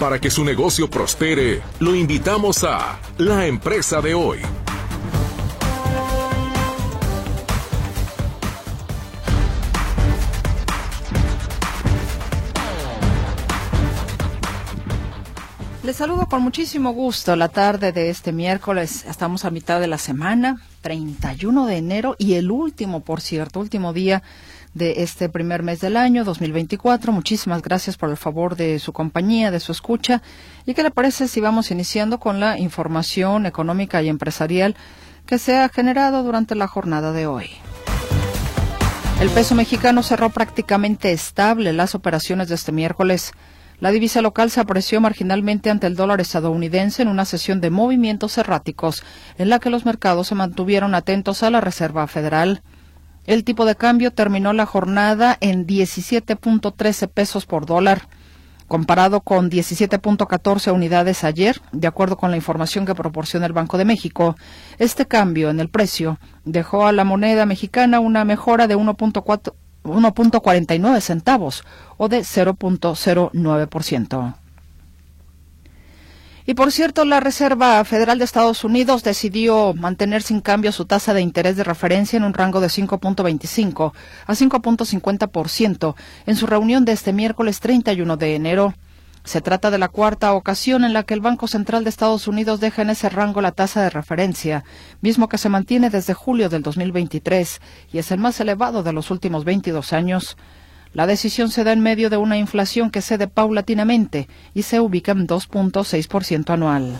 Para que su negocio prospere, lo invitamos a La Empresa de hoy. Les saludo con muchísimo gusto la tarde de este miércoles. Estamos a mitad de la semana, 31 de enero y el último, por cierto, último día de este primer mes del año 2024. Muchísimas gracias por el favor de su compañía, de su escucha. ¿Y qué le parece si vamos iniciando con la información económica y empresarial que se ha generado durante la jornada de hoy? El peso mexicano cerró prácticamente estable las operaciones de este miércoles. La divisa local se apreció marginalmente ante el dólar estadounidense en una sesión de movimientos erráticos en la que los mercados se mantuvieron atentos a la Reserva Federal. El tipo de cambio terminó la jornada en 17.13 pesos por dólar, comparado con 17.14 unidades ayer, de acuerdo con la información que proporciona el Banco de México. Este cambio en el precio dejó a la moneda mexicana una mejora de 1.49 centavos o de 0.09%. Y por cierto, la Reserva Federal de Estados Unidos decidió mantener sin cambio su tasa de interés de referencia en un rango de 5.25 a 5.50% en su reunión de este miércoles 31 de enero. Se trata de la cuarta ocasión en la que el Banco Central de Estados Unidos deja en ese rango la tasa de referencia, mismo que se mantiene desde julio del 2023 y es el más elevado de los últimos 22 años. La decisión se da en medio de una inflación que cede paulatinamente y se ubica en 2.6% anual.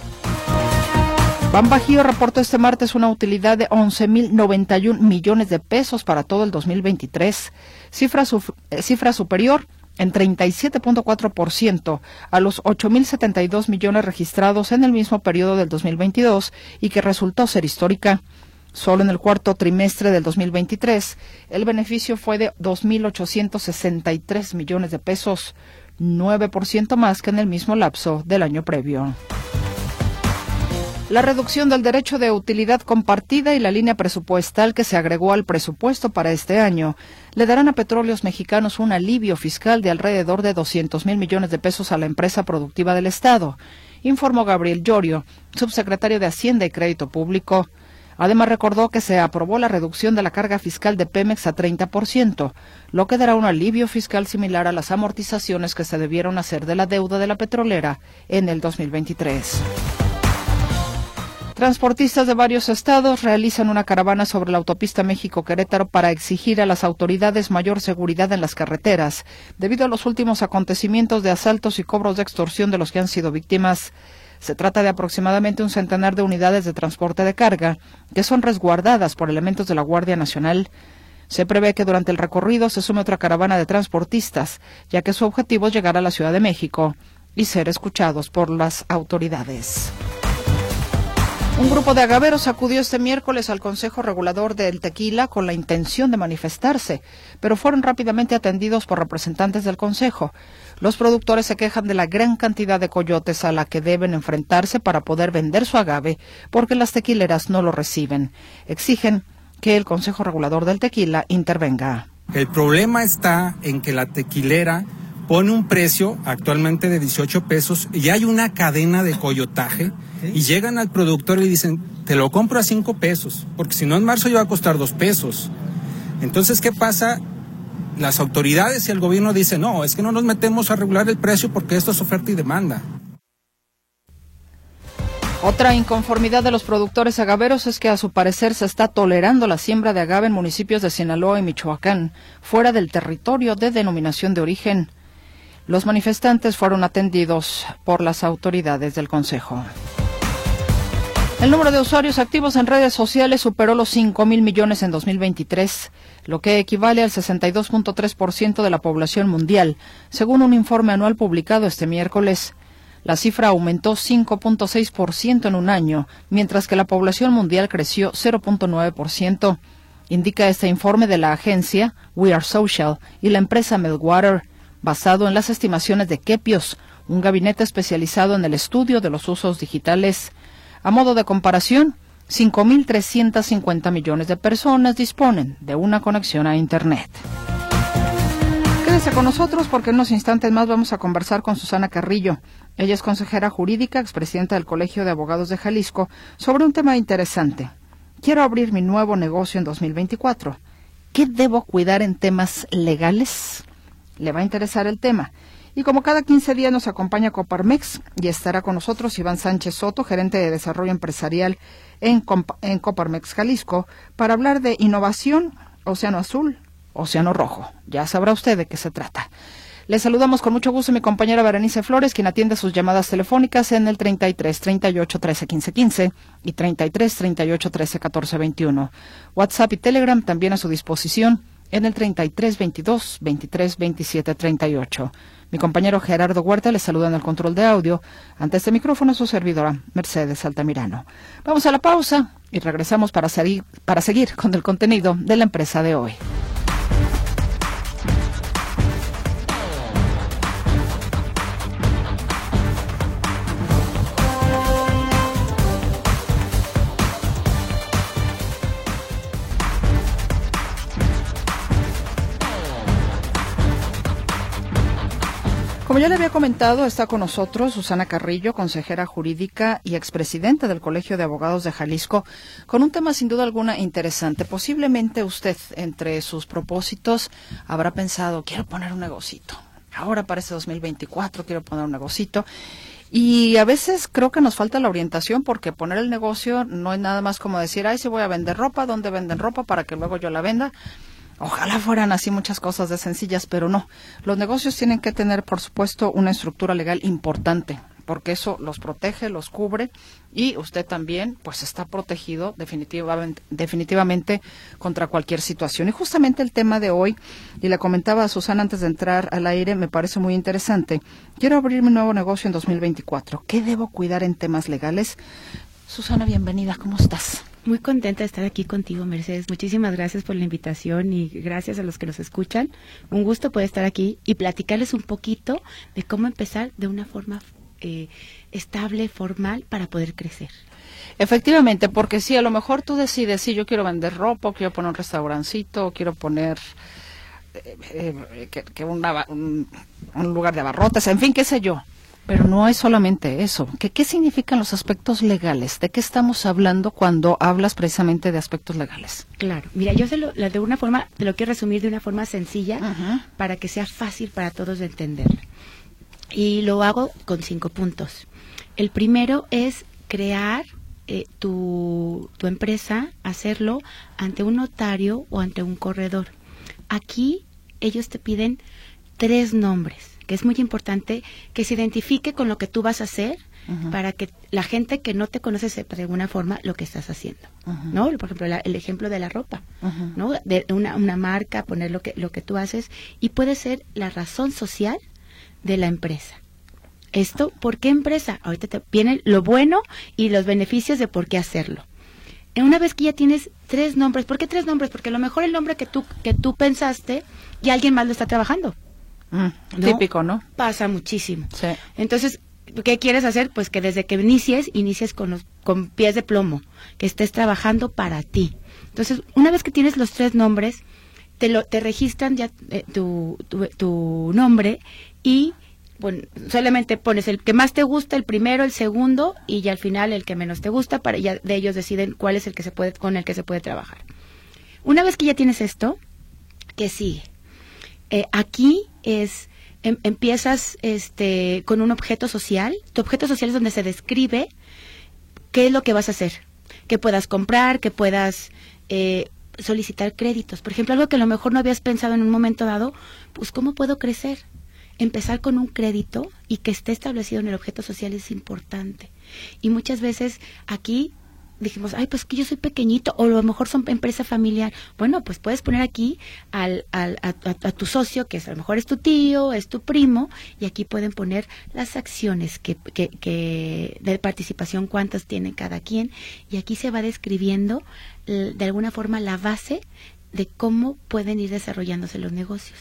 Bajío reportó este martes una utilidad de 11.091 millones de pesos para todo el 2023, cifra, eh, cifra superior en 37.4% a los 8.072 millones registrados en el mismo periodo del 2022 y que resultó ser histórica. Solo en el cuarto trimestre del 2023, el beneficio fue de 2.863 millones de pesos, 9% más que en el mismo lapso del año previo. La reducción del derecho de utilidad compartida y la línea presupuestal que se agregó al presupuesto para este año le darán a petróleos mexicanos un alivio fiscal de alrededor de 200 mil millones de pesos a la empresa productiva del Estado, informó Gabriel Llorio, subsecretario de Hacienda y Crédito Público. Además, recordó que se aprobó la reducción de la carga fiscal de Pemex a 30%, lo que dará un alivio fiscal similar a las amortizaciones que se debieron hacer de la deuda de la petrolera en el 2023. Transportistas de varios estados realizan una caravana sobre la autopista México-Querétaro para exigir a las autoridades mayor seguridad en las carreteras, debido a los últimos acontecimientos de asaltos y cobros de extorsión de los que han sido víctimas. Se trata de aproximadamente un centenar de unidades de transporte de carga que son resguardadas por elementos de la Guardia Nacional. Se prevé que durante el recorrido se sume otra caravana de transportistas, ya que su objetivo es llegar a la Ciudad de México y ser escuchados por las autoridades. Un grupo de agaveros acudió este miércoles al Consejo Regulador del Tequila con la intención de manifestarse, pero fueron rápidamente atendidos por representantes del Consejo. Los productores se quejan de la gran cantidad de coyotes a la que deben enfrentarse para poder vender su agave, porque las tequileras no lo reciben. Exigen que el Consejo Regulador del Tequila intervenga. El problema está en que la tequilera pone un precio actualmente de 18 pesos y hay una cadena de coyotaje y llegan al productor y le dicen, te lo compro a 5 pesos, porque si no en marzo ya va a costar 2 pesos. Entonces, ¿qué pasa? Las autoridades y el gobierno dicen, no, es que no nos metemos a regular el precio porque esto es oferta y demanda. Otra inconformidad de los productores agaveros es que a su parecer se está tolerando la siembra de agave en municipios de Sinaloa y Michoacán, fuera del territorio de denominación de origen. Los manifestantes fueron atendidos por las autoridades del Consejo. El número de usuarios activos en redes sociales superó los 5 mil millones en 2023, lo que equivale al 62.3% de la población mundial, según un informe anual publicado este miércoles. La cifra aumentó 5.6% en un año, mientras que la población mundial creció 0.9%, indica este informe de la agencia We Are Social y la empresa Meltwater, basado en las estimaciones de Kepios, un gabinete especializado en el estudio de los usos digitales. A modo de comparación, 5.350 millones de personas disponen de una conexión a Internet. Quédese con nosotros porque en unos instantes más vamos a conversar con Susana Carrillo. Ella es consejera jurídica, expresidenta del Colegio de Abogados de Jalisco, sobre un tema interesante. Quiero abrir mi nuevo negocio en 2024. ¿Qué debo cuidar en temas legales? Le va a interesar el tema. Y como cada 15 días nos acompaña Coparmex y estará con nosotros Iván Sánchez Soto, gerente de desarrollo empresarial en, Coparmex Jalisco, para hablar de innovación, Océano Azul, Océano Rojo. Ya sabrá usted de qué se trata. Le saludamos con mucho gusto a mi compañera Berenice Flores, quien atiende sus llamadas telefónicas en el 33 38 13 15 15 y 33 38 13 14 21. WhatsApp y Telegram también a su disposición en el 33 22 23 27 38. Mi compañero Gerardo Huerta le saluda en el control de audio. Ante este micrófono su servidora Mercedes Altamirano. Vamos a la pausa y regresamos para para seguir con el contenido de la empresa de hoy. Ya le había comentado, está con nosotros Susana Carrillo, consejera jurídica y expresidenta del Colegio de Abogados de Jalisco, con un tema sin duda alguna interesante. Posiblemente usted, entre sus propósitos, habrá pensado, quiero poner un negocito. Ahora para este 2024 quiero poner un negocito. Y a veces creo que nos falta la orientación porque poner el negocio no es nada más como decir, ay, si voy a vender ropa, ¿dónde venden ropa para que luego yo la venda? Ojalá fueran así muchas cosas de sencillas, pero no. Los negocios tienen que tener, por supuesto, una estructura legal importante, porque eso los protege, los cubre y usted también, pues, está protegido definitivamente, definitivamente contra cualquier situación. Y justamente el tema de hoy, y le comentaba a Susana antes de entrar al aire, me parece muy interesante. Quiero abrir mi nuevo negocio en 2024. ¿Qué debo cuidar en temas legales? Susana, bienvenida. ¿Cómo estás? Muy contenta de estar aquí contigo, Mercedes. Muchísimas gracias por la invitación y gracias a los que nos escuchan. Un gusto poder estar aquí y platicarles un poquito de cómo empezar de una forma eh, estable, formal, para poder crecer. Efectivamente, porque si a lo mejor tú decides, si yo quiero vender ropa, quiero poner un restaurancito, quiero poner eh, eh, que, un, un lugar de abarrotes, en fin, qué sé yo pero no es solamente eso. ¿Qué, ¿Qué significan los aspectos legales? ¿De qué estamos hablando cuando hablas precisamente de aspectos legales? Claro. Mira, yo se lo, de una forma, te lo quiero resumir de una forma sencilla para que sea fácil para todos de entender. Y lo hago con cinco puntos. El primero es crear eh, tu, tu empresa, hacerlo ante un notario o ante un corredor. Aquí ellos te piden tres nombres que es muy importante que se identifique con lo que tú vas a hacer para que la gente que no te conoce sepa de alguna forma lo que estás haciendo, ¿no? Por ejemplo, el ejemplo de la ropa, ¿no? De una, una marca, poner lo que, lo que tú haces y puede ser la razón social de la empresa. Esto, ¿por qué empresa? Ahorita te viene lo bueno y los beneficios de por qué hacerlo. Una vez que ya tienes tres nombres, ¿por qué tres nombres? Porque a lo mejor el nombre que tú, que tú pensaste y alguien más lo está trabajando. Mm, típico, ¿no? Pasa muchísimo. Sí. Entonces, ¿qué quieres hacer? Pues que desde que inicies, inicies con, los, con pies de plomo, que estés trabajando para ti. Entonces, una vez que tienes los tres nombres, te, lo, te registran ya eh, tu, tu, nombre y bueno, solamente pones el que más te gusta, el primero, el segundo y ya al final el que menos te gusta, para ya de ellos deciden cuál es el que se puede, con el que se puede trabajar. Una vez que ya tienes esto, ¿qué sigue? Eh, aquí es em, empiezas este con un objeto social. Tu objeto social es donde se describe qué es lo que vas a hacer, que puedas comprar, que puedas eh, solicitar créditos. Por ejemplo, algo que a lo mejor no habías pensado en un momento dado, pues cómo puedo crecer. Empezar con un crédito y que esté establecido en el objeto social es importante. Y muchas veces aquí dijimos, ay, pues que yo soy pequeñito, o a lo mejor son empresa familiar. Bueno, pues puedes poner aquí al, al, a, tu socio, que es, a lo mejor es tu tío, es tu primo, y aquí pueden poner las acciones que, que, que de participación, cuántas tiene cada quien, y aquí se va describiendo de alguna forma la base de cómo pueden ir desarrollándose los negocios.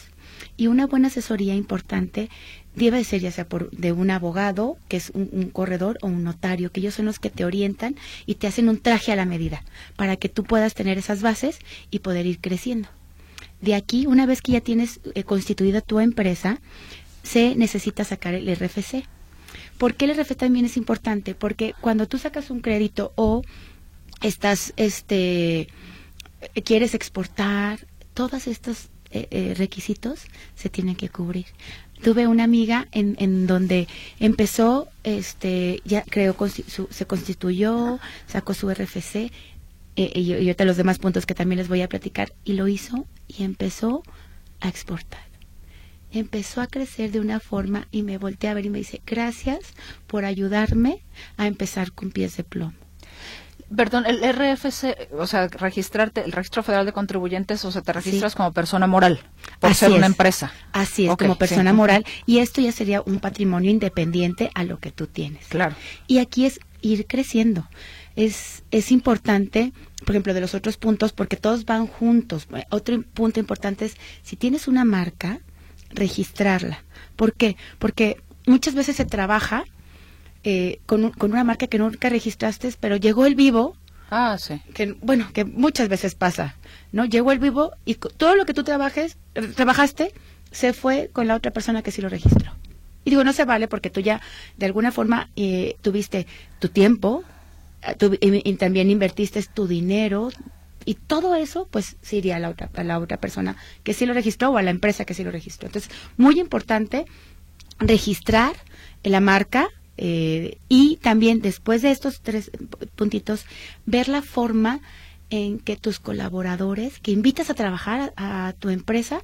Y una buena asesoría importante debe ser ya sea de un abogado, que es un, corredor, o un notario, que ellos son los que te orientan y te hacen un traje a la medida, para que tú puedas tener esas bases y poder ir creciendo. De aquí, una vez que ya tienes eh, constituida tu empresa, se necesita sacar el RFC. ¿Por qué el RFC también es importante? Porque cuando tú sacas un crédito o estás, este, quieres exportar, todos estos eh, eh, requisitos se tienen que cubrir. Tuve una amiga en, en donde empezó, este, ya creo, se constituyó, sacó su RFC, eh, y, y ahorita los demás puntos que también les voy a platicar, y lo hizo y empezó a exportar empezó a crecer de una forma y me volteé a ver y me dice, gracias por ayudarme a empezar con pies de plomo. Perdón, el RFC, o sea, registrarte, el Registro Federal de Contribuyentes, o sea, te registras como persona moral por ser una empresa. Así es, como persona moral. Y esto ya sería un patrimonio independiente a lo que tú tienes. Claro. Y aquí es ir creciendo. Es, es importante, por ejemplo, de los otros puntos, porque todos van juntos. Otro punto importante es, si tienes una marca, registrarla. ¿Por qué? Porque muchas veces se trabaja eh, con, con, una marca que nunca registraste, pero llegó el vivo. Ah, sí. Que, bueno, que muchas veces pasa, ¿no? Llegó el vivo y todo lo que tú trabajes, eh, trabajaste se fue con la otra persona que sí lo registró. Y digo, no se vale porque tú ya de alguna forma eh, tuviste tu tiempo y, también invertiste tu dinero y todo eso pues sí iría a la otra, a la otra persona que sí lo registró o a la empresa que sí lo registró. Entonces, muy importante registrar la marca, eh, y también después de estos tres puntitos, ver la forma en que tus colaboradores que invitas a trabajar a, tu empresa,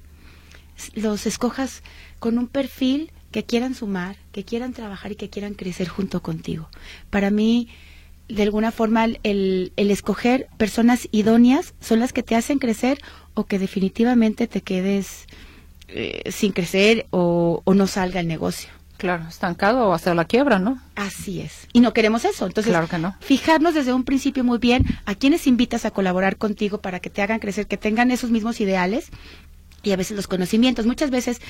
los escojas con un perfil que quieran sumar, que quieran trabajar y que quieran crecer junto contigo. Para mí, de alguna forma, el, el escoger personas idóneas son las que te hacen crecer o que definitivamente te quedes eh, sin crecer o no salga el negocio. Claro, estancado o hasta la quiebra, ¿no? Así es. Y no queremos eso. Entonces, claro que no. fijarnos desde un principio muy bien a quienes invitas a colaborar contigo para que te hagan crecer, que tengan esos mismos ideales y a veces los conocimientos. Muchas veces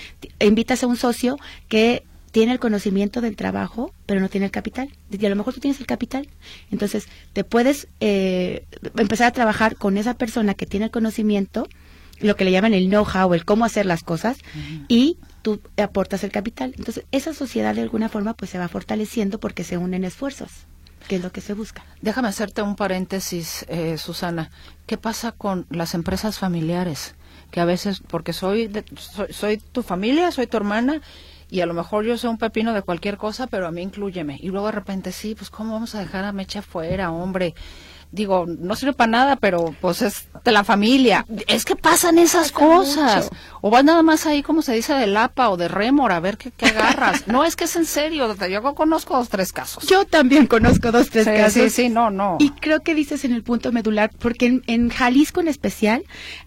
invitas a un socio que tiene el conocimiento del trabajo, pero no tiene el capital. Y a lo mejor tú tienes el capital. Entonces, te puedes eh, empezar a trabajar con esa persona que tiene el conocimiento, lo que le llaman el know-how, el cómo hacer las cosas, y tú aportas el capital. Entonces, esa sociedad de alguna forma pues se va fortaleciendo porque se unen esfuerzos, que es lo que se busca. Déjame hacerte un paréntesis, eh, Susana. ¿Qué pasa con las empresas familiares? Que a veces, porque soy, soy, tu familia, soy tu hermana, y a lo mejor yo soy un pepino de cualquier cosa, pero a mí incluyeme. Y luego de repente, sí, pues ¿cómo vamos a dejar a Mecha fuera, hombre? Digo, no sirve para nada, pero pues es de la familia. Es que pasan esas cosas. O vas nada más ahí, como se dice, de lapa o de rémor, a ver qué, agarras. no, es que es en serio. Yo conozco dos, tres casos. Yo también conozco dos, tres casos. Sí, sí, no, no. Y creo que dices en el punto medular, porque en, Jalisco en especial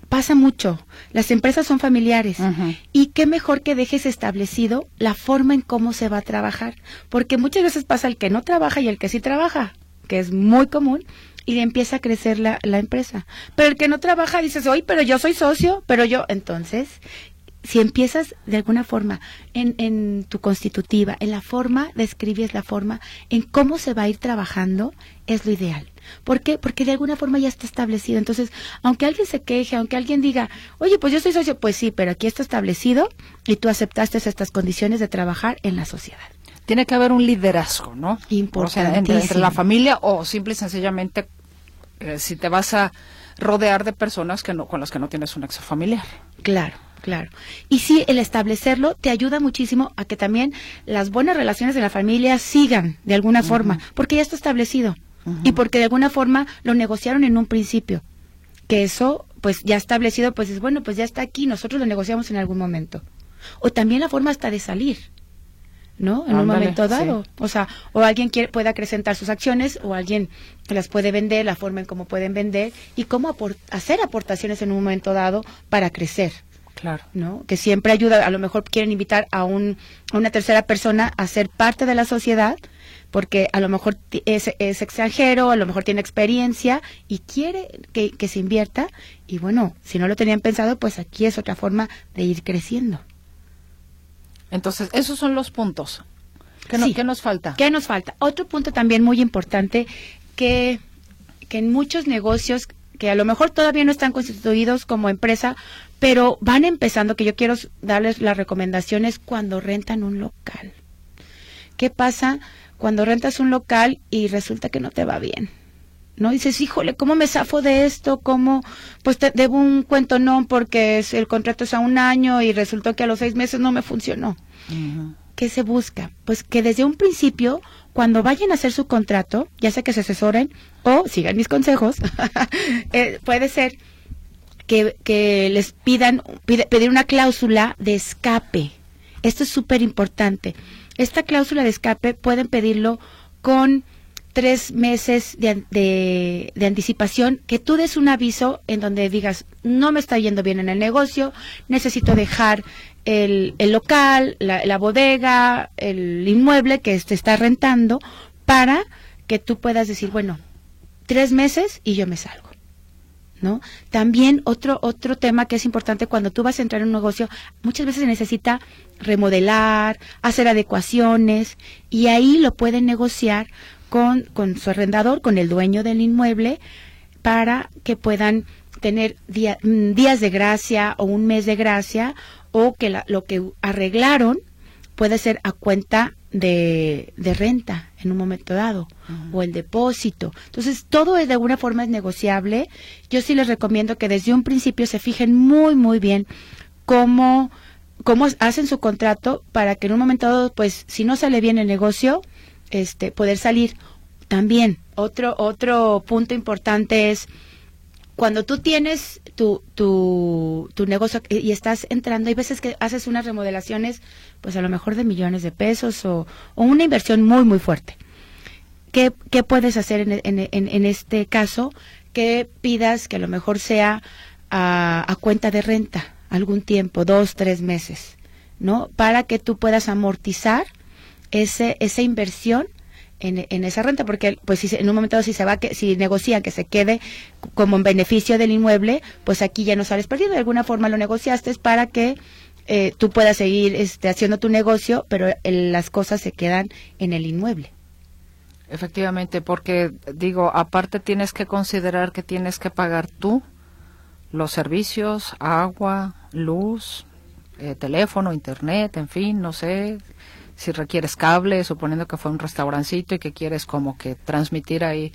pasa mucho. Las empresas son familiares. Y qué mejor que dejes establecido la forma en cómo se va a trabajar. Porque muchas veces pasa el que no trabaja y el que sí trabaja, que es muy común y empieza a crecer la, la empresa. Pero el que no trabaja dices, oye, pero yo soy socio, pero yo, entonces, si empiezas de alguna forma en, en, tu constitutiva, en la forma, describes la forma, en cómo se va a ir trabajando, es lo ideal. ¿Por qué? Porque de alguna forma ya está establecido. Entonces, aunque alguien se queje, aunque alguien diga, oye, pues yo soy socio, pues sí, pero aquí está establecido y tú aceptaste estas condiciones de trabajar en la sociedad tiene que haber un liderazgo, ¿no? Importante. entre, la familia o simple y sencillamente eh, si te vas a rodear de personas que no, con las que no tienes un nexo familiar. Claro. Claro. Y sí, el establecerlo te ayuda muchísimo a que también las buenas relaciones de la familia sigan de alguna forma, porque ya está establecido y porque de alguna forma lo negociaron en un principio. Que eso, pues ya establecido, pues es bueno, pues ya está aquí, nosotros lo negociamos en algún momento. O también la forma hasta de salir. ¿No? En un momento dado. O sea, o alguien quiere, puede acrecentar sus acciones o alguien las puede vender, la forma en cómo pueden vender y cómo hacer aportaciones en un momento dado para crecer. Claro. ¿No? Que siempre ayuda, a lo mejor quieren invitar a, un, a una tercera persona a ser parte de la sociedad, porque a lo mejor es, es extranjero, a lo mejor tiene experiencia y quiere que, que se invierta. Y bueno, si no lo tenían pensado, pues aquí es otra forma de ir creciendo. Entonces, esos son los puntos. ¿Qué, nos falta? ¿Qué nos falta? Otro punto también muy importante que, que en muchos negocios que a lo mejor todavía no están constituidos como empresa, pero van empezando, que yo quiero darles las recomendaciones cuando rentan un local. ¿Qué pasa cuando rentas un local y resulta que no te va bien? ¿No? dices, híjole, ¿cómo me zafo de esto? ¿Cómo? Pues te debo un cuento no porque el contrato es a un año y resultó que a los seis meses no me funcionó. ¿Qué se busca? Pues que desde un principio, cuando vayan a hacer su contrato, ya sea que se asesoren o sigan mis consejos, eh, puede ser que, que les pidan pedir una cláusula de escape. Esto es súper importante. Esta cláusula de escape pueden pedirlo con tres meses de, de, anticipación, que tú des un aviso en donde digas, no me está yendo bien en el negocio, necesito dejar el, el local, la, la, bodega, el inmueble que te está rentando, para que tú puedas decir, bueno, tres meses y yo me salgo. ¿No? También otro otro tema que es importante cuando tú vas a entrar en un negocio, muchas veces se necesita remodelar, hacer adecuaciones y ahí lo pueden negociar con, con su arrendador, con el dueño del inmueble, para que puedan tener mm, días de gracia o un mes de gracia o que lo que arreglaron puede ser a cuenta de, de renta en un momento dado o el depósito. Entonces, todo es de alguna forma es negociable. Yo sí les recomiendo que desde un principio se fijen muy, muy bien cómo, cómo hacen su contrato para que en un momento dado, pues, si no sale bien el negocio, este, poder salir. También, otro, otro punto importante es cuando tú tienes tu, tu, tu negocio y estás entrando, hay veces que haces unas remodelaciones, pues a lo mejor de millones de pesos o, una inversión muy, muy fuerte. ¿Qué, qué puedes hacer en, en, en, este caso? Que pidas que a lo mejor sea a, a cuenta de renta algún tiempo, dos, tres meses, ¿no? Para que tú puedas amortizar ese, esa inversión en, en, esa renta, porque pues si en un momento si se va, que, si negocian que se quede como en beneficio del inmueble, pues aquí ya no sales perdiendo. De alguna forma lo negociaste para que eh, tú puedas seguir este, haciendo tu negocio, pero las cosas se quedan en el inmueble. Efectivamente, porque digo, aparte tienes que considerar que tienes que pagar tú los servicios, agua, luz, eh, teléfono, internet, en fin, no sé, si requieres cable, suponiendo que fue un restaurancito y que quieres como que transmitir ahí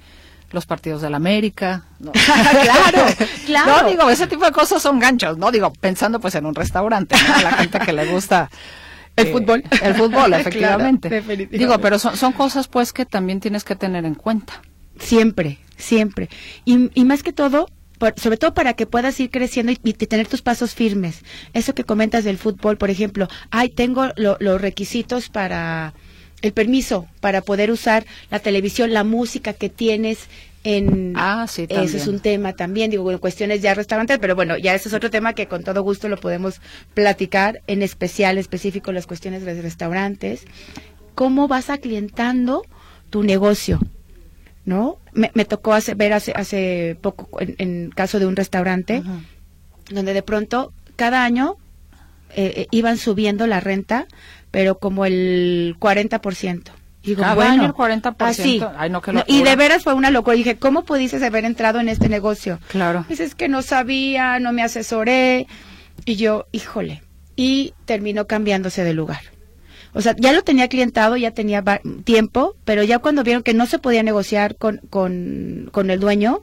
los partidos de la América. claro, claro. No, digo, ese tipo de cosas son ganchos, ¿no? Digo, pensando pues en un restaurante, ¿no? la gente que le gusta el fútbol. El fútbol, efectivamente. digo, pero son, son cosas pues que también tienes que tener en cuenta. Siempre, siempre. Y, y más que todo, sobre todo para que puedas ir creciendo y, tener tus pasos firmes. Eso que comentas del fútbol, por ejemplo, ay, tengo los requisitos para el permiso para poder usar la televisión, la música que tienes en ah, sí, ese es un tema también digo bueno, cuestiones ya restaurantes pero bueno ya ese es otro tema que con todo gusto lo podemos platicar en especial específico las cuestiones de restaurantes. Cómo vas aclientando tu negocio ¿no? Me, me tocó hace, ver hace, hace poco, en, caso de un restaurante, donde de pronto cada año eh, eh, iban subiendo la renta, pero como el 40%. Y digo, Cada año el 40%. Así. Ay, no, y de veras fue una locura. dije, ¿cómo pudiste haber entrado en este negocio? Claro. Dices que no sabía, no me asesoré. Y yo, híjole. Y terminó cambiándose de lugar. O sea, ya lo tenía clientado, ya tenía tiempo, pero ya cuando vieron que no se podía negociar con, con, con el dueño,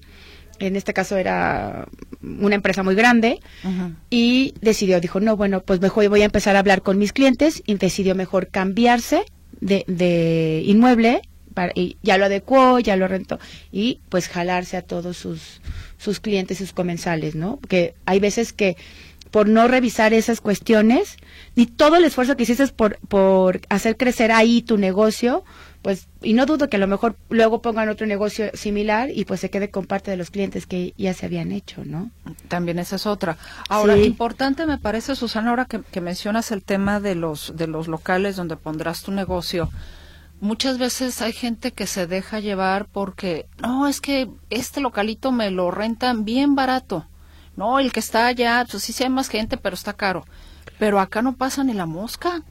en este caso era una empresa muy grande, y decidió, dijo, no, bueno, pues mejor voy a empezar a hablar con mis clientes, y decidió mejor cambiarse de, de inmueble, y ya lo adecuó, ya lo rentó, y pues jalarse a todos sus, sus clientes, sus comensales, ¿no? Que hay veces que por no revisar esas cuestiones, ni todo el esfuerzo que hiciste por, por hacer crecer ahí tu negocio, pues, y no dudo que a lo mejor luego pongan otro negocio similar y pues se quede con parte de los clientes que ya se habían hecho, ¿no? También esa es otra. Ahora, importante me parece, Susana, ahora que, que mencionas el tema de los, de los locales donde pondrás tu negocio, muchas veces hay gente que se deja llevar porque, no, es que este localito me lo rentan bien barato. No, el que está allá, pues sí, sí hay más gente, pero está caro. Pero acá no pasa ni la mosca.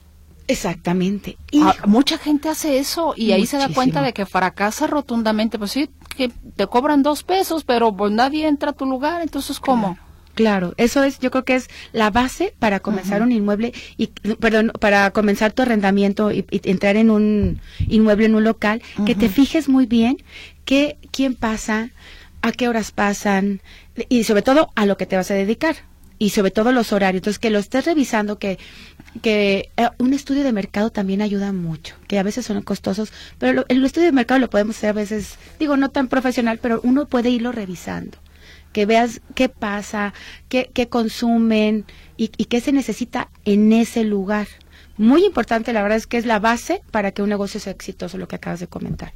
Exactamente. Y ah, mucha gente hace eso y ahí se da cuenta de que fracasa rotundamente. Pues sí, que te cobran dos pesos, pero pues nadie entra a tu lugar, entonces ¿cómo? Claro, eso es, yo creo que es la base para comenzar un inmueble y, perdón, para comenzar tu arrendamiento y, entrar en un inmueble, en un local, que te fijes muy bien que, quién pasa, a qué horas pasan y sobre todo a lo que te vas a dedicar y sobre todo los horarios. Entonces, que lo estés revisando, que, que eh, un estudio de mercado también ayuda mucho, que a veces son costosos, pero el estudio de mercado lo podemos hacer a veces, digo, no tan profesional, pero uno puede irlo revisando que veas qué pasa, qué, qué consumen y, qué se necesita en ese lugar. Muy importante, la verdad es que es la base para que un negocio sea exitoso, lo que acabas de comentar.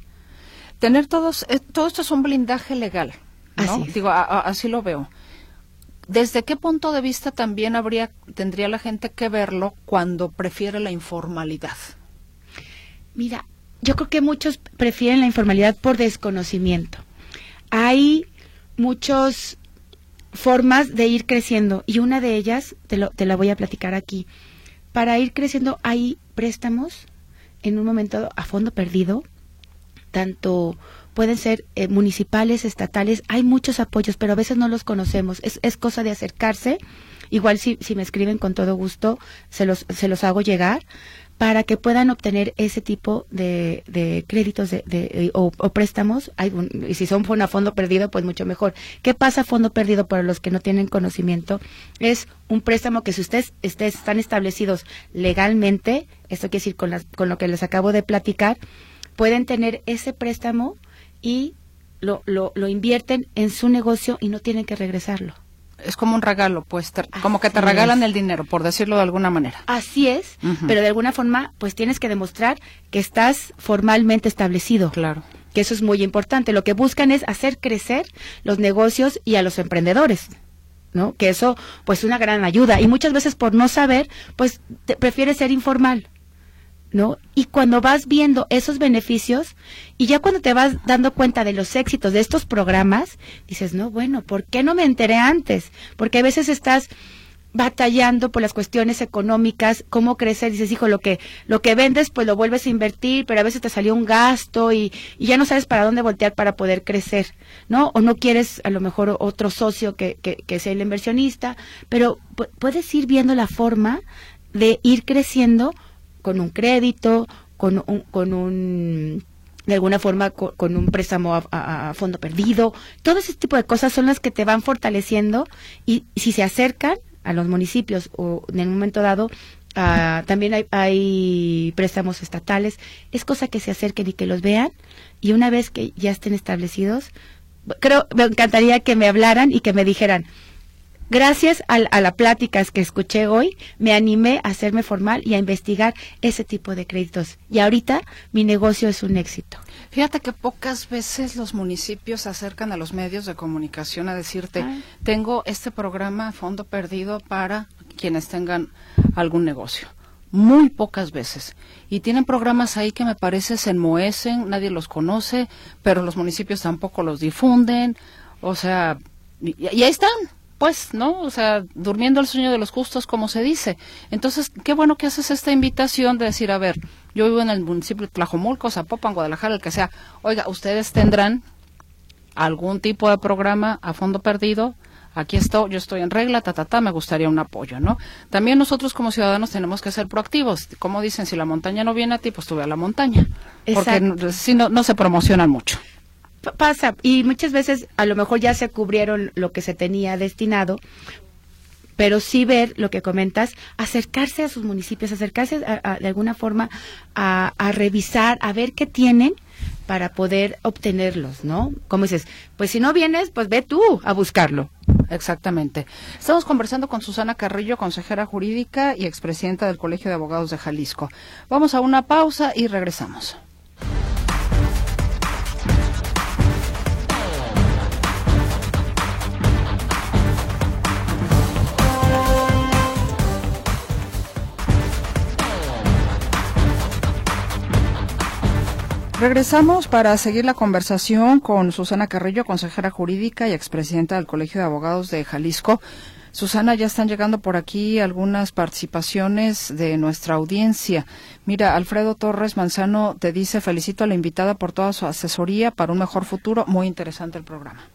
Tener todos, eh, todo esto es un blindaje legal. ¿no? Así Digo, así lo veo. ¿Desde qué punto de vista también habría, tendría la gente que verlo cuando prefiere la informalidad? Mira, yo creo que muchos prefieren la informalidad por desconocimiento. Hay muchas formas de ir creciendo y una de ellas, te, lo, te la voy a platicar aquí. Para ir creciendo hay préstamos en un momento a fondo perdido, tanto pueden ser eh, municipales, estatales, hay muchos apoyos, pero a veces no los conocemos. Es, es cosa de acercarse. Igual si, si me escriben con todo gusto, se los, se los hago llegar para que puedan obtener ese tipo de, de créditos de, de o, préstamos. Hay y si son a fondo perdido, pues mucho mejor. ¿Qué pasa a fondo perdido para los que no tienen conocimiento? Es un préstamo que si ustedes, están establecidos legalmente, esto quiere decir con, las, con lo que les acabo de platicar, pueden tener ese préstamo y lo, lo, lo invierten en su negocio y no tienen que regresarlo es como un regalo, pues, como que te regalan el dinero, por decirlo de alguna manera. Así es, pero de alguna forma, pues tienes que demostrar que estás formalmente establecido. Claro. Que eso es muy importante. Lo que buscan es hacer crecer los negocios y a los emprendedores. ¿no? Que eso, pues, es una gran ayuda. Y muchas veces por no saber, pues, te, prefieres ser informal. ¿No? Y cuando vas viendo esos beneficios y ya cuando te vas dando cuenta de los éxitos de estos programas, dices, no, bueno, ¿por qué no me enteré antes? Porque a veces estás batallando por las cuestiones económicas, cómo crecer, dices, hijo, lo que, lo que vendes, pues lo vuelves a invertir, pero a veces te salió un gasto y, y ya no sabes para dónde voltear para poder crecer, ¿no? O no quieres a lo mejor otro socio que, que, que sea el inversionista, pero puedes ir viendo la forma de ir creciendo con un crédito, con un, con un de alguna forma con, un préstamo a, fondo perdido. Todo ese tipo de cosas son las que te van fortaleciendo y si se acercan a los municipios o en el momento dado también hay, hay, préstamos estatales, es cosa que se acerquen y que los vean y una vez que ya estén establecidos, creo, me encantaría que me hablaran y que me dijeran, Gracias a, a las pláticas que escuché hoy, me animé a hacerme formal y a investigar ese tipo de créditos. Y ahorita mi negocio es un éxito. Fíjate que pocas veces los municipios se acercan a los medios de comunicación a decirte, ah. tengo este programa Fondo Perdido para quienes tengan algún negocio. Muy pocas veces. Y tienen programas ahí que me parece se enmohecen, nadie los conoce, pero los municipios tampoco los difunden. O sea, y ahí están, pues, ¿no? O sea, durmiendo el sueño de los justos, como se dice. Entonces, qué bueno que haces esta invitación de decir, a ver, yo vivo en el municipio de Tlajomulco, Zapopan, Guadalajara, el que sea. Oiga, ustedes tendrán algún tipo de programa a fondo perdido. Aquí estoy, yo estoy en regla, ta, ta, ta, me gustaría un apoyo, ¿no? También nosotros como ciudadanos tenemos que ser proactivos. Como dicen, si la montaña no viene a ti, pues tú ve a la montaña. Porque si no, no se promocionan mucho pasa y muchas veces a lo mejor ya se cubrieron lo que se tenía destinado pero sí ver lo que comentas, acercarse a sus municipios, acercarse de alguna forma a, a, revisar, a ver qué tienen para poder obtenerlos, ¿no? Como dices, pues si no vienes, pues ve tú a buscarlo. Exactamente. Estamos conversando con Susana Carrillo, consejera jurídica y expresidenta del Colegio de Abogados de Jalisco. Vamos a una pausa y regresamos. Regresamos para seguir la conversación con Susana Carrillo, consejera jurídica y expresidenta del Colegio de Abogados de Jalisco. Susana, ya están llegando por aquí algunas participaciones de nuestra audiencia. Mira, Alfredo Torres Manzano te dice felicito a la invitada por toda su asesoría para un mejor futuro. Muy interesante el programa.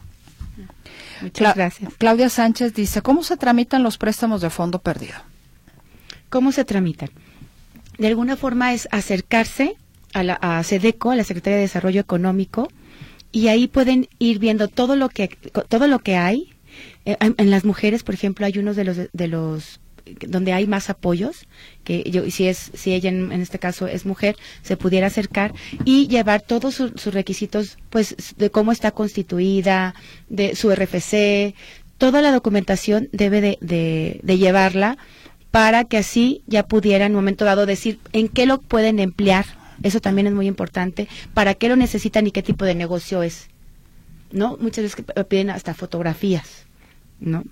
Muchas gracias. Claudia Sánchez dice, ¿cómo se tramitan los préstamos de fondo perdido? ¿Cómo se tramitan? De alguna forma es acercarse a, la, a SEDECO, a la Secretaría de Desarrollo Económico, y ahí pueden ir viendo todo lo que todo lo que hay. Eh, en las mujeres, por ejemplo, hay unos de los de los donde hay más apoyos, que yo, si es, si ella en, este caso es mujer, se pudiera acercar y llevar todos sus requisitos, pues, de cómo está constituida, de su RFC, toda la documentación debe de, de, llevarla para que así ya pudiera en un momento dado decir en qué lo pueden emplear. Eso también es muy importante. ¿Para qué lo necesitan y qué tipo de negocio es? ¿No? Muchas veces piden hasta fotografías, ¿no?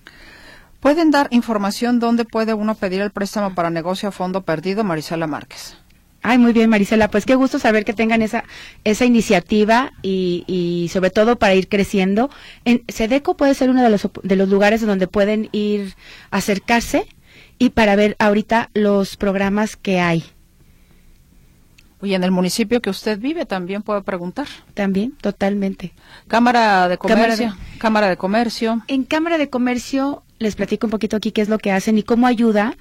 ¿Pueden dar información dónde puede uno pedir el préstamo para negocio a fondo perdido, Marisela Márquez? Ay, muy bien, Marisela. Pues qué gusto saber que tengan esa, esa iniciativa y, y sobre todo para ir creciendo. En Sedeco puede ser uno de los, de los lugares donde pueden ir acercarse y para ver ahorita los programas que hay. Y en el municipio que usted vive también puede preguntar. También, totalmente. Cámara de Comercio. Cámara de Comercio. En Cámara de Comercio les platico un poquito aquí qué es lo que hacen y cómo ayuda.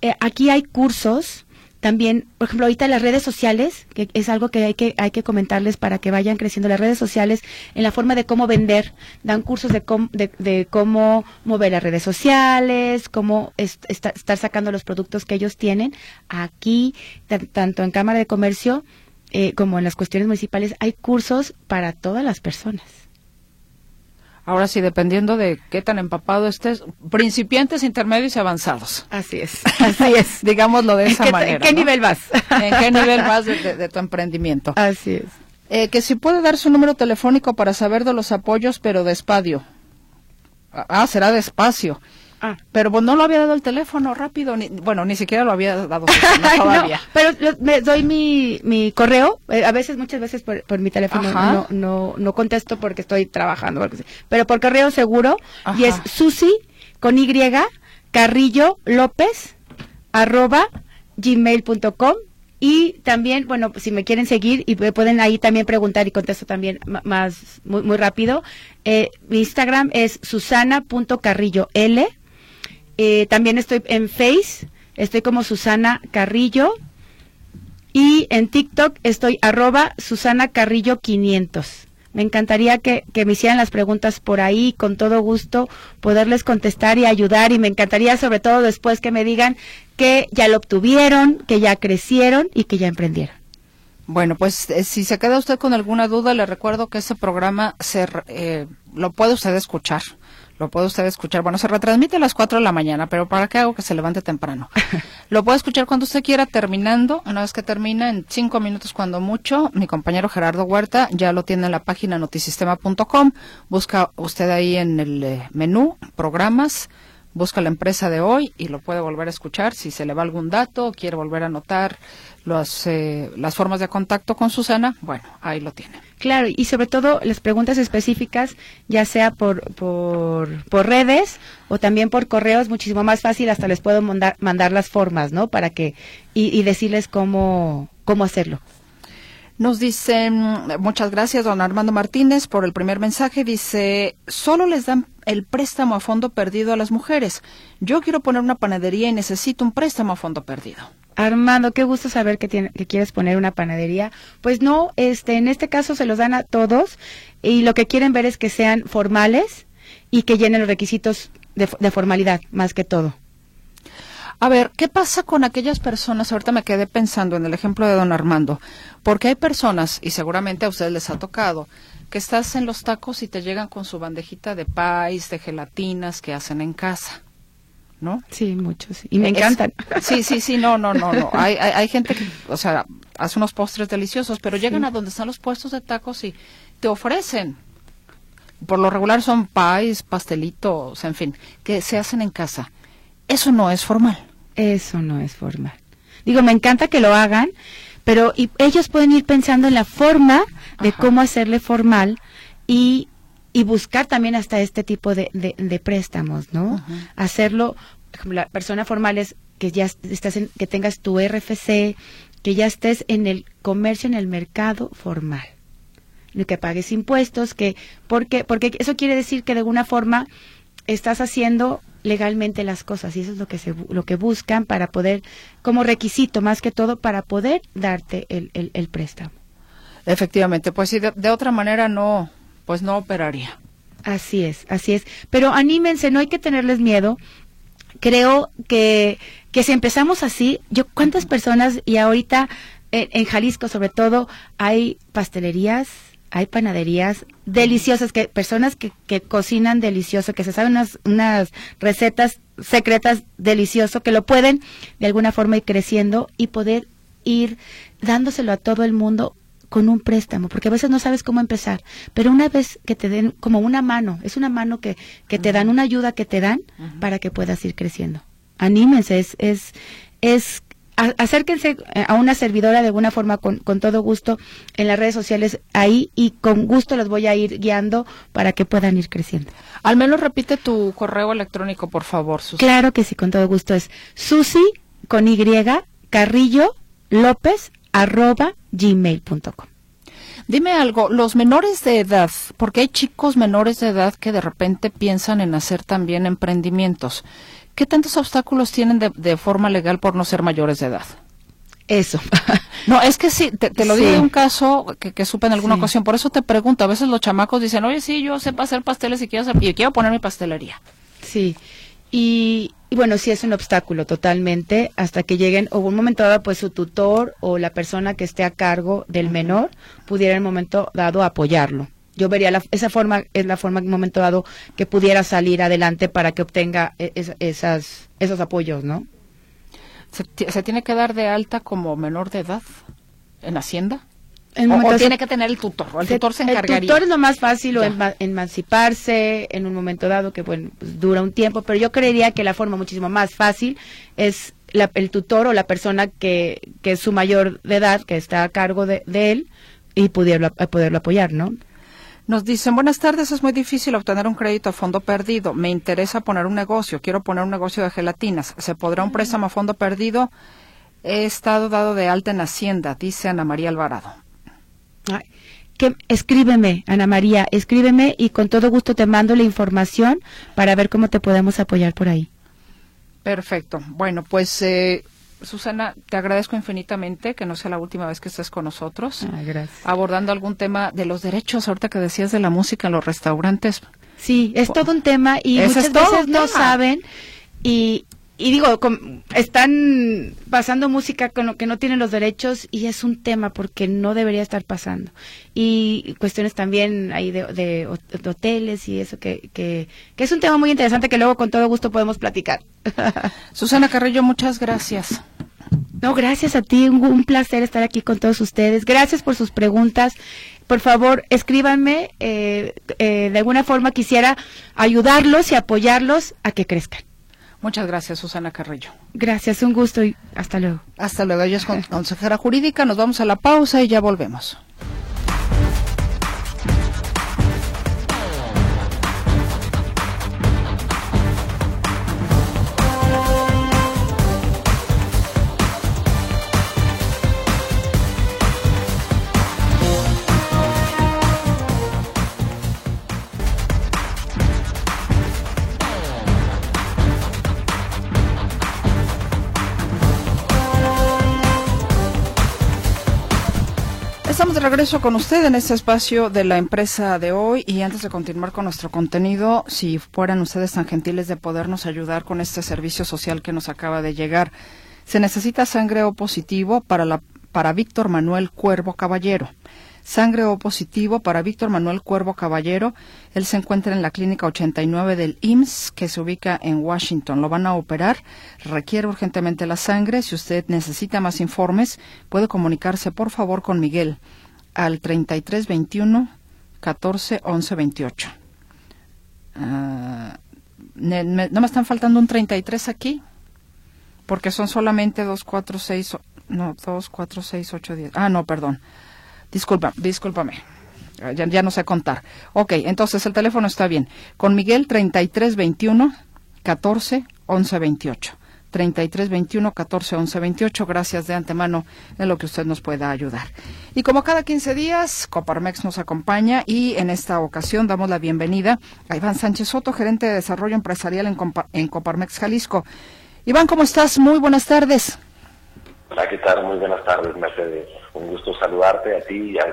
Eh, aquí hay cursos también, por ejemplo, ahorita las redes sociales, que es algo que hay que hay que comentarles para que vayan creciendo las redes sociales en la forma de cómo vender, dan cursos de cómo, de, cómo mover las redes sociales, cómo estar sacando los productos que ellos tienen. Aquí, tanto en Cámara de Comercio eh, como en las cuestiones municipales, hay cursos para todas las personas. Ahora sí, dependiendo de qué tan empapado estés, principiantes, intermedios y avanzados. Así es, así es. Digámoslo de esa manera. ¿En qué nivel vas? ¿En qué nivel vas de, tu emprendimiento? Así es. Eh, que si puede dar su número telefónico para saber de los apoyos, pero despacio. Ah, será despacio. Ah. Pero pues, no lo había dado el teléfono rápido, ni, bueno, ni siquiera lo había dado todavía. pero me doy mi, mi correo, eh, a veces, muchas veces por, por mi teléfono no, no, no contesto porque estoy trabajando, pero por correo seguro, y es Susi con Y, Carrillo López, arroba gmail.com y también, bueno, si me quieren seguir y pueden ahí también preguntar y contesto también más, muy, muy rápido. Eh, mi Instagram es susana.carrillo L eh, también estoy en Face, estoy como Susana Carrillo. Y en TikTok estoy arroba Susana Carrillo 500. Me encantaría que, me hicieran las preguntas por ahí, con todo gusto, poderles contestar y ayudar. Y me encantaría sobre todo después que me digan que ya lo obtuvieron, que ya crecieron y que ya emprendieron. Bueno, pues eh, si se queda usted con alguna duda, le recuerdo que ese programa se, eh, lo puede usted escuchar lo puede usted escuchar. Bueno, se retransmite a las 4 de la mañana, pero ¿para qué hago que se levante temprano? lo puede escuchar cuando usted quiera, terminando. Una vez que termina, en cinco minutos cuando mucho, mi compañero Gerardo Huerta ya lo tiene en la página notisistema.com. Busca usted ahí en el eh, menú, programas, busca la empresa de hoy y lo puede volver a escuchar. Si se le va algún dato o quiere volver a anotar los, eh, las formas de contacto con Susana, bueno, ahí lo tiene. Claro, y sobre todo las preguntas específicas, ya sea por, por, redes o también por correo, es muchísimo más fácil, hasta les puedo mandar, mandar las formas, ¿no? Para que, y, y decirles cómo, cómo hacerlo. Nos dicen, muchas gracias, don Armando Martínez, por el primer mensaje. Dice, solo les dan el préstamo a fondo perdido a las mujeres. Yo quiero poner una panadería y necesito un préstamo a fondo perdido. Armando, qué gusto saber que, que quieres poner una panadería. Pues no, este, en este caso se los dan a todos y lo que quieren ver es que sean formales y que llenen los requisitos de, de formalidad, más que todo. A ver, ¿qué pasa con aquellas personas? Ahorita me quedé pensando en el ejemplo de don Armando, porque hay personas, y seguramente a ustedes les ha tocado, que estás en los tacos y te llegan con su bandejita de pais, de gelatinas que hacen en casa. ¿No? Sí, muchos. Y me encantan. Sí, sí, sí, no, no, no, no. Hay, hay, gente que, o sea, hace unos postres deliciosos, pero llegan a donde están los puestos de tacos y te ofrecen. Por lo regular son pies, pastelitos, en fin, que se hacen en casa. Eso no es formal. Eso no es formal. Digo, me encanta que lo hagan, pero y ellos pueden ir pensando en la forma de cómo hacerle formal y y buscar también hasta este tipo de, de, préstamos, ¿no? Hacerlo, la persona formal es que ya estás en, que tengas tu RFC, que ya estés en el comercio, en el mercado formal. que pagues impuestos, que porque porque eso quiere decir que de alguna forma estás haciendo legalmente las cosas y eso es lo que se, lo que buscan para poder como requisito más que todo para poder darte el, el, préstamo. Efectivamente, pues sí, de, otra manera no, pues no operaría. Así es, así es. Pero anímense, no hay que tenerles miedo. Creo que, que si empezamos así, yo cuántas personas y ahorita en, Jalisco sobre todo hay pastelerías, hay panaderías deliciosas, que personas que, que cocinan delicioso, que se saben unas, unas recetas secretas delicioso, que lo pueden de alguna forma ir creciendo y poder ir dándoselo a todo el mundo con un préstamo, porque a veces no sabes cómo empezar, pero una vez que te den como una mano, es una mano que, que te dan, una ayuda que te dan para que puedas ir creciendo. Anímense, es, es, es acérquense eh, a una servidora de alguna forma con, con, todo gusto en las redes sociales ahí y con gusto los voy a ir guiando para que puedan ir creciendo. Al menos repite tu correo electrónico, por favor, Susi. Claro que sí, con todo gusto. Es susi con Y carrillo lópez arroba gmail.com. Dime algo, los menores de edad, porque hay chicos menores de edad que de repente piensan en hacer también emprendimientos. ¿Qué tantos obstáculos tienen de, forma legal por no ser mayores de edad? Eso. no, es que sí, te, lo digo de un caso que, supe en alguna ocasión. Por eso te pregunto, a veces los chamacos dicen, oye, sí, yo sé hacer pasteles y quiero, y quiero poner mi pastelería. Sí. Y, bueno, sí es un obstáculo totalmente hasta que lleguen, o un momento dado, pues su tutor o la persona que esté a cargo del menor pudiera en un momento dado apoyarlo yo vería esa forma es la forma en un momento dado que pudiera salir adelante para que obtenga e, esas, esos apoyos, ¿no? ¿Se, tiene que dar de alta como menor de edad en Hacienda? O, tiene que tener el tutor, el tutor se encargaría. El tutor es lo más fácil, o emanciparse en un momento dado, que bueno, pues, dura un tiempo, pero yo creería que la forma muchísimo más fácil es el tutor o la persona que, que es su mayor de edad, que está a cargo de, de él, y poderlo, poderlo apoyar, ¿no? Nos dicen, buenas tardes, es muy difícil obtener un crédito a fondo perdido. Me interesa poner un negocio, quiero poner un negocio de gelatinas. ¿Se podrá un préstamo a fondo perdido? He estado dado de alta en Hacienda, dice Ana María Alvarado. Que, escríbeme, Ana María, escríbeme y con todo gusto te mando la información para ver cómo te podemos apoyar por ahí. Perfecto. Bueno, pues eh, Susana, te agradezco infinitamente que no sea la última vez que estés con nosotros. Gracias. Abordando algún tema de los derechos, ahorita que decías de la música en los restaurantes. Sí, es todo un tema y muchas veces no saben y, y digo, están pasando música con lo que no tienen los derechos y es un tema porque no debería estar pasando. Y cuestiones también ahí de, de, hoteles y eso, que, que, que, es un tema muy interesante que luego con todo gusto podemos platicar. Susana Carrillo, muchas gracias. No, gracias a ti, un, placer estar aquí con todos ustedes. Gracias por sus preguntas. Por favor, escríbanme. Eh, eh, de alguna forma quisiera ayudarlos y apoyarlos a que crezcan. Muchas gracias, Susana Carrillo. Gracias, un gusto y hasta luego. Hasta luego. Ella es consejera jurídica. Nos vamos a la pausa y ya volvemos. Regreso con usted en este espacio de la empresa de hoy y antes de continuar con nuestro contenido, si fueran ustedes tan gentiles de podernos ayudar con este servicio social que nos acaba de llegar, se necesita sangre O positivo para, la, para Víctor Manuel Cuervo Caballero. Sangre O positivo para Víctor Manuel Cuervo Caballero. Él se encuentra en la clínica 89 del IMSS, que se ubica en Washington. Lo van a operar. Requiere urgentemente la sangre. Si usted necesita más informes, puede comunicarse por favor con Miguel al 3321 14 11 28. no me están faltando un 33 aquí, porque son solamente 2, 4, 6, no, 2, 4, 6, 8, 10. Ah, no, perdón. Disculpa, discúlpame. Ya, ya no sé contar. Ok, entonces el teléfono está bien. Con Miguel 3321 14 11 28. 33 21 14 11 28. Gracias de antemano en lo que usted nos pueda ayudar. Y como cada 15 días, Coparmex nos acompaña y en esta ocasión damos la bienvenida a Iván Sánchez Soto, gerente de desarrollo empresarial en, en Coparmex Jalisco. Iván, ¿cómo estás? Muy buenas tardes. Hola, ¿qué tal? Muy buenas tardes, Mercedes. Un gusto saludarte a ti y al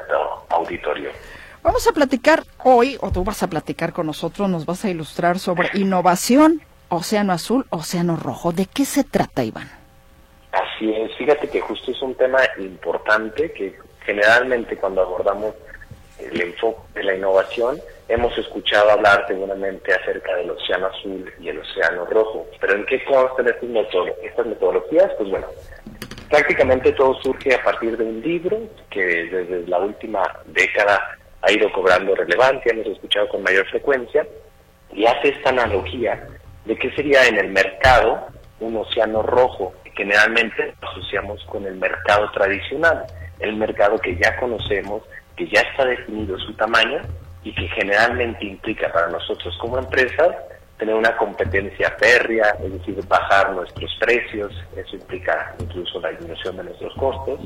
auditorio. Vamos a platicar hoy, o tú vas a platicar con nosotros, nos vas a ilustrar sobre innovación, océano azul, océano rojo. ¿De qué se trata, Iván? Así es, fíjate que justo es un tema importante que generalmente cuando abordamos el enfoque de la innovación, hemos escuchado hablar seguramente acerca del océano azul y el océano rojo. Pero ¿en qué constan estas metodologías? Pues bueno, prácticamente todo surge a partir de un libro que desde la última década ha ido cobrando relevancia, hemos escuchado con mayor frecuencia, y hace esta analogía de qué sería en el mercado un océano rojo, que generalmente asociamos con el mercado tradicional, el mercado que ya conocemos, que ya está definido su tamaño y que generalmente implica para nosotros como empresas tener una competencia férrea, es decir, bajar nuestros precios, eso implica incluso la disminución de nuestros costos,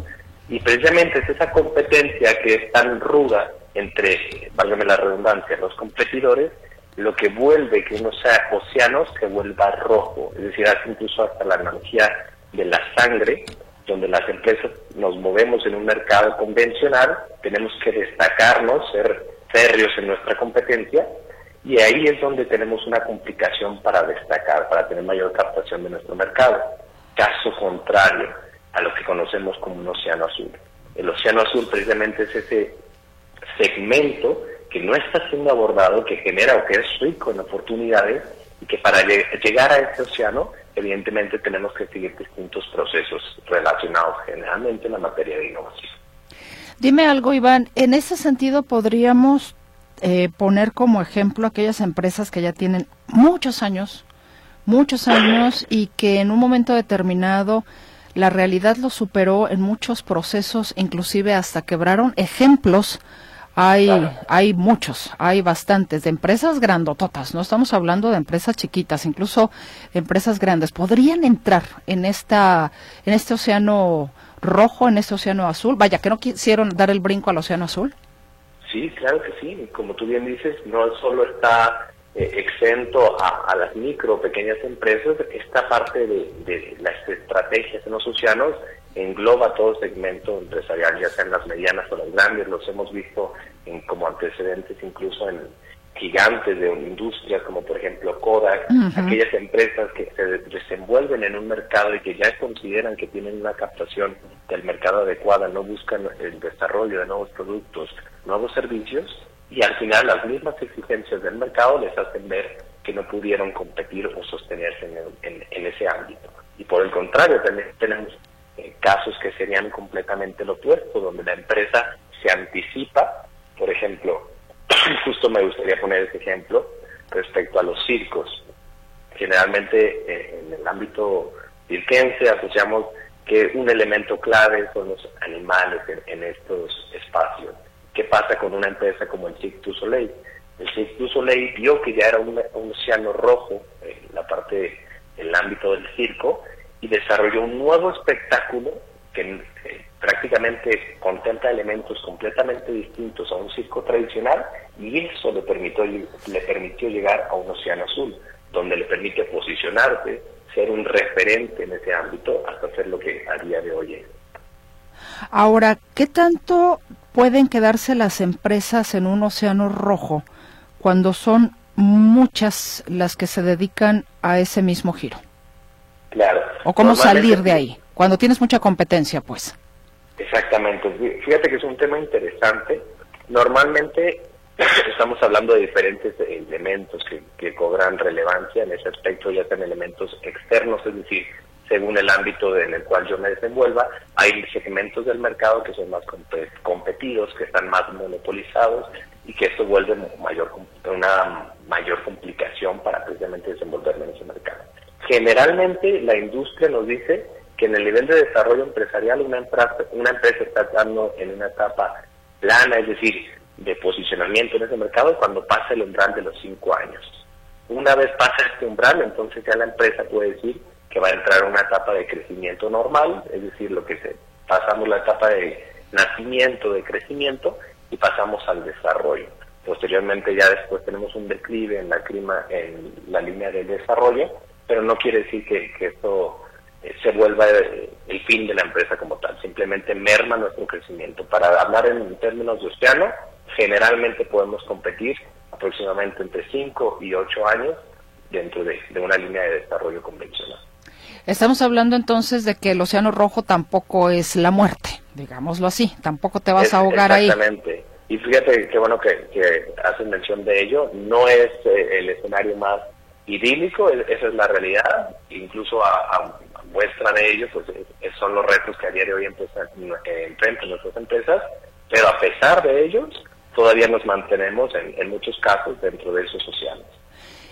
y precisamente es esa competencia que es tan ruda entre, válgame la redundancia, los competidores, lo que vuelve que uno sea océano se vuelva rojo. Es decir, hace incluso hasta la analogía de la sangre, donde las empresas nos movemos en un mercado convencional, tenemos que destacarnos, ser férreos en nuestra competencia, y ahí es donde tenemos una complicación para destacar, para tener mayor captación de nuestro mercado. Caso contrario a lo que conocemos como un océano azul. El océano azul precisamente es ese segmento que no está siendo abordado, que genera o que es rico en oportunidades y que para llegar a este océano, evidentemente tenemos que seguir distintos procesos relacionados generalmente en la materia de innovación. Dime algo, Iván, en ese sentido podríamos eh, poner como ejemplo aquellas empresas que ya tienen muchos años, muchos años y que en un momento determinado la realidad lo superó en muchos procesos, inclusive hasta quebraron ejemplos hay, hay muchos, hay bastantes, de empresas grandototas, no estamos hablando de empresas chiquitas, incluso empresas grandes. ¿Podrían entrar en, esta, en este océano rojo, en este océano azul? Vaya, que no quisieron dar el brinco al océano azul. Sí, claro que sí. Como tú bien dices, no solo está eh, exento a, las micro, pequeñas empresas, esta parte de, de las estrategias en los océanos engloba todo segmento empresarial, ya sean las medianas o las grandes, los hemos visto en, como antecedentes incluso en gigantes de una industria como por ejemplo Kodak, aquellas empresas que se desenvuelven en un mercado y que ya consideran que tienen una captación del mercado adecuada, no buscan el desarrollo de nuevos productos, nuevos servicios y al final las mismas exigencias del mercado les hacen ver que no pudieron competir o sostenerse en, en ese ámbito. Y por el contrario, también tenemos eh, casos que serían completamente lo opuesto, donde la empresa se anticipa, por ejemplo, justo me gustaría poner ese ejemplo respecto a los circos. Generalmente eh, en el ámbito circense asociamos que un elemento clave son los animales en, estos espacios. ¿Qué pasa con una empresa como el Cirque du Soleil? El Cirque du Soleil vio que ya era un, océano rojo en la parte, el ámbito del circo, y desarrolló un nuevo espectáculo que eh, prácticamente contempla elementos completamente distintos a un circo tradicional y eso le permitió, le permitió llegar a un océano azul, donde le permite posicionarse, ser un referente en ese ámbito hasta hacer lo que a día de hoy es. Ahora, ¿qué tanto pueden quedarse las empresas en un océano rojo cuando son muchas las que se dedican a ese mismo giro? Claro. ¿O cómo salir de ahí? Cuando tienes mucha competencia, pues. Exactamente. Fíjate que es un tema interesante. Normalmente estamos hablando de diferentes elementos que, que cobran relevancia en ese aspecto, ya sean elementos externos, es decir, según el ámbito en el cual yo me desenvuelva, hay segmentos del mercado que son más competidos, que están más monopolizados y que esto vuelve mayor, una mayor complicación para precisamente desenvolverme en ese mercado. Generalmente la industria nos dice que en el nivel de desarrollo empresarial una empresa, una empresa está dando en una etapa plana, es decir, de posicionamiento en ese mercado cuando pasa el umbral de los cinco años. Una vez pasa este umbral, entonces ya la empresa puede decir que va a entrar a una etapa de crecimiento normal, es decir, lo que se pasamos la etapa de nacimiento, de crecimiento y pasamos al desarrollo. Posteriormente ya después tenemos un declive en la clima, en la línea de desarrollo, pero no quiere decir que, esto eh, se vuelva el, el, fin de la empresa como tal, simplemente merma nuestro crecimiento. Para hablar en términos de océano, generalmente podemos competir aproximadamente entre 5 y 8 años dentro de, una línea de desarrollo convencional. Estamos hablando entonces de que el océano rojo tampoco es la muerte, digámoslo así, tampoco te vas a ahogar ahí. Exactamente. Y fíjate qué bueno que, que hacen mención de ello, no es eh, el escenario más idílico, esa es la realidad, incluso a, muestra de ello, pues son los retos que a día de hoy eh, enfrentan nuestras empresas, pero a pesar de ellos, todavía nos mantenemos en, muchos casos dentro de esos océanos.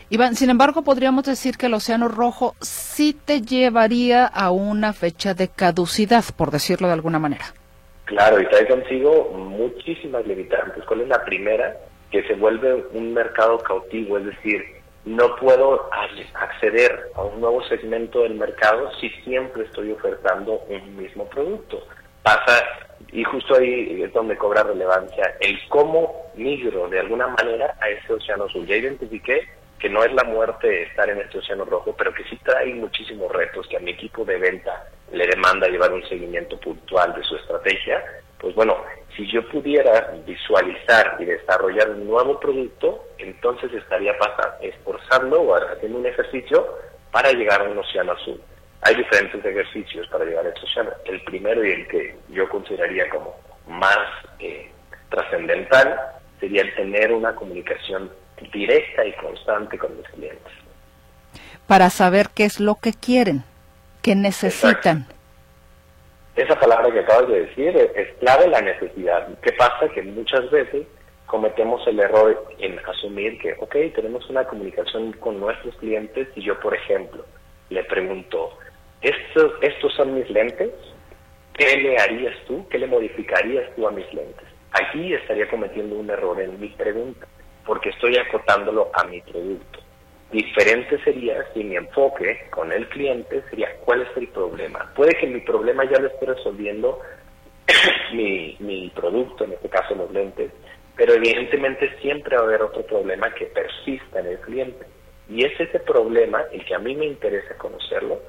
Iván, sin embargo, podríamos decir que el Océano Rojo sí te llevaría a una fecha de caducidad, por decirlo de alguna manera. Claro, y trae consigo muchísimas limitantes. ¿Cuál es la primera? Que se vuelve un mercado cautivo, es decir, no puedo acceder a un nuevo segmento del mercado si siempre estoy ofertando un mismo producto. Pasa y justo ahí es donde cobra relevancia el cómo migro de alguna manera a ese océano azul. Ya identifiqué que no es la muerte estar en este océano rojo, pero que sí trae muchísimos retos que a mi equipo de venta le demanda llevar un seguimiento puntual de su estrategia. Pues bueno, si yo pudiera visualizar y desarrollar un nuevo producto, entonces estaría pasando, esforzando o haciendo un ejercicio para llegar a un océano azul. Hay diferentes ejercicios para llegar a ese océano. El primero y el que yo consideraría como más eh, trascendental sería el tener una comunicación directa y constante con los clientes. Para saber qué es lo que quieren, qué necesitan. Esa palabra que acabas de decir es, clave la necesidad. ¿Qué pasa? Que muchas veces cometemos el error en asumir que, ok, tenemos una comunicación con nuestros clientes y yo, por ejemplo, le pregunto, estos, estos son mis lentes, ¿qué le harías tú? ¿Qué le modificarías tú a mis lentes? Aquí estaría cometiendo un error en mi pregunta, porque estoy acotándolo a mi producto. Diferente sería si mi enfoque con el cliente sería cuál es el problema. Puede que mi problema ya lo esté resolviendo mi, mi producto, en este caso los lentes, pero evidentemente siempre va a haber otro problema que persista en el cliente. Y es ese problema el que a mí me interesa conocerlo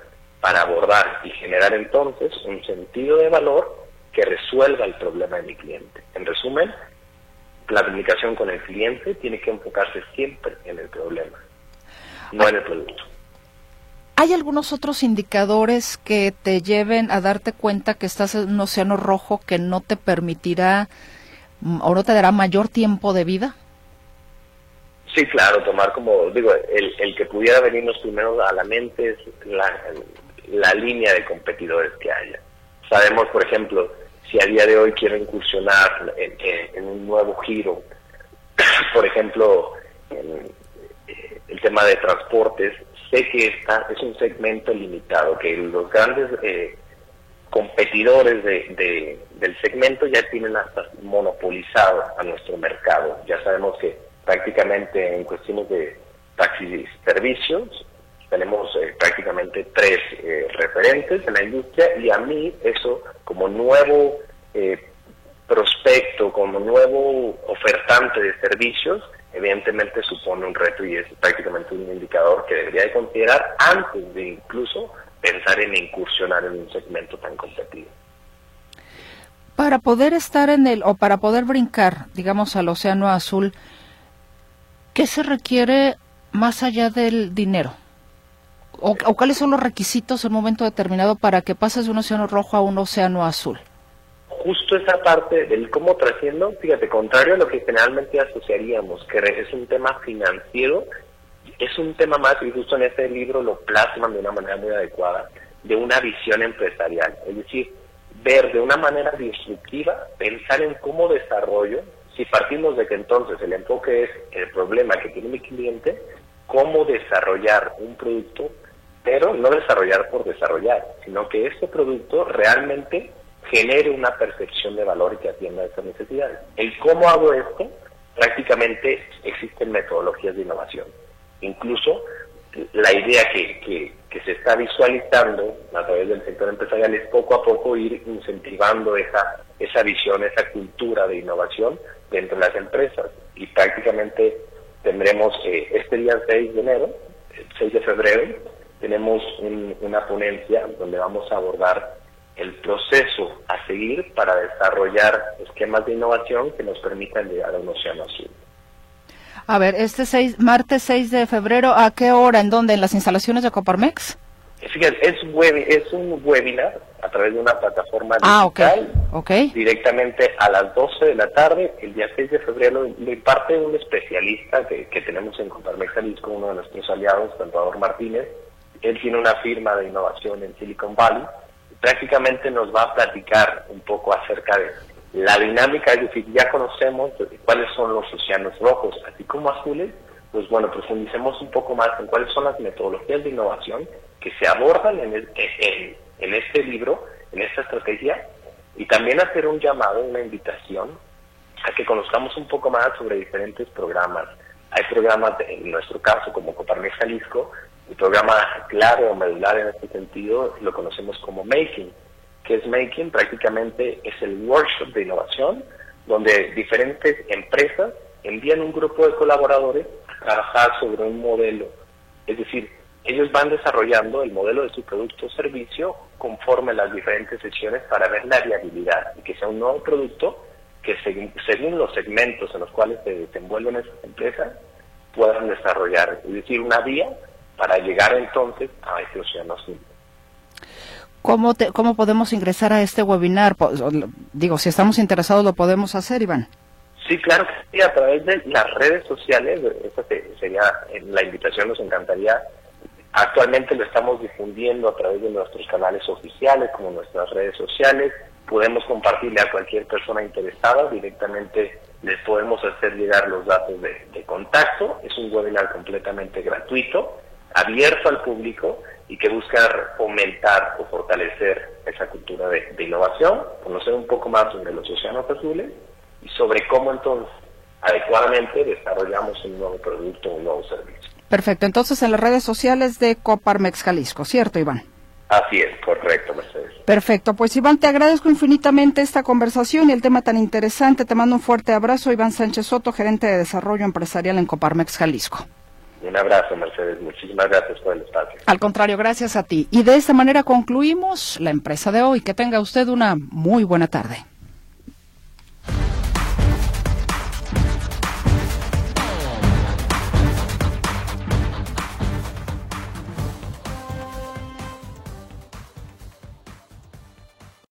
para abordar y generar entonces un sentido de valor que resuelva el problema de mi cliente. En resumen, la comunicación con el cliente tiene que enfocarse siempre en el problema, no en el producto. ¿Hay algunos otros indicadores que te lleven a darte cuenta que estás en un océano rojo que no te permitirá mm, o no te dará mayor tiempo de vida? Sí, claro, tomar como, digo, el, el que pudiera venirnos primero a la mente es la, la línea de competidores que haya. Sabemos, por ejemplo, si a día de hoy quiero incursionar en, un nuevo giro, por ejemplo, en, el tema de transportes, sé que esta es un segmento limitado, que los grandes eh, competidores de, del segmento ya tienen hasta monopolizado a nuestro mercado. Ya sabemos que prácticamente en cuestiones de taxis servicios, tenemos eh, prácticamente tres eh, referentes en la industria y a mí eso como nuevo eh, prospecto, como nuevo ofertante de servicios, evidentemente supone un reto y es prácticamente un indicador que debería de considerar antes de incluso pensar en incursionar en un segmento tan competitivo. Para poder estar en el, o para poder brincar, digamos, al Océano Azul, ¿qué se requiere más allá del dinero? o, cuáles son los requisitos en un momento determinado para que pases de un océano rojo a un océano azul? Justo esa parte del cómo trasciendo, fíjate, contrario a lo que generalmente asociaríamos, que es un tema financiero, es un tema más, y justo en este libro lo plasman de una manera muy adecuada, de una visión empresarial. Es decir, ver de una manera disruptiva, pensar en cómo desarrollo, si partimos de que entonces el enfoque es el problema que tiene mi cliente, cómo desarrollar un producto pero no desarrollar por desarrollar, sino que este producto realmente genere una percepción de valor y que atienda a esas necesidades. El cómo hago esto, prácticamente existen metodologías de innovación. Incluso la idea que, que, se está visualizando a través del sector empresarial es poco a poco ir incentivando esa, esa visión, esa cultura de innovación dentro de las empresas. Y prácticamente tendremos eh, este día 6 de enero, 6 de febrero, tenemos una ponencia donde vamos a abordar el proceso a seguir para desarrollar esquemas de innovación que nos permitan llegar a un océano azul. A ver, este seis, martes 6 de febrero, ¿a qué hora? ¿En dónde? ¿En las instalaciones de Coparmex? Fíjate, es, es un webinar a través de una plataforma ah, digital. okay. Directamente a las 12 de la tarde, el día 6 de febrero, lo imparte un especialista que, que tenemos en Coparmex Jalisco, uno de nuestros aliados, Salvador Martínez. Él tiene una firma de innovación en Silicon Valley. Prácticamente nos va a platicar un poco acerca de la dinámica, es decir, ya conocemos cuáles son los océanos rojos, así como azules, pues bueno, profundicemos un poco más en cuáles son las metodologías de innovación que se abordan en, en, este libro, en esta estrategia, y también hacer un llamado, una invitación a que conozcamos un poco más sobre diferentes programas. Hay programas, en nuestro caso, como Coparmex Jalisco, el programa clave o medular en este sentido lo conocemos como Making, que es Making, prácticamente es el workshop de innovación, donde diferentes empresas envían un grupo de colaboradores a trabajar sobre un modelo. Es decir, ellos van desarrollando el modelo de su producto o servicio conforme las diferentes sesiones para ver la viabilidad y que sea un nuevo producto que según, los segmentos en los cuales se desenvuelven esas empresas puedan desarrollar, es decir, una vía para llegar entonces a ese océano azul. ¿Cómo, ¿Cómo podemos ingresar a este webinar? Digo, si estamos interesados, ¿lo podemos hacer, Iván? Sí, claro que sí, a través de las redes sociales, esa sería eh, la invitación, nos encantaría. Actualmente lo estamos difundiendo a través de nuestros canales oficiales, como nuestras redes sociales. Podemos compartirle a cualquier persona interesada, directamente les podemos hacer llegar los datos de, de contacto. Es un webinar completamente gratuito, abierto al público y que busca fomentar o fortalecer esa cultura de, innovación, conocer un poco más sobre los océanos azules y sobre cómo entonces adecuadamente desarrollamos un nuevo producto, un nuevo servicio. Perfecto, entonces en las redes sociales de Coparmex Jalisco, ¿cierto Iván? Así es, correcto, Mercedes. Perfecto, pues Iván, te agradezco infinitamente esta conversación y el tema tan interesante. Te mando un fuerte abrazo, Iván Sánchez Soto, gerente de desarrollo empresarial en Coparmex Jalisco. Un abrazo, Mercedes. Muchísimas gracias por el espacio. Al contrario, gracias a ti. Y de esta manera concluimos la empresa de hoy. Que tenga usted una muy buena tarde.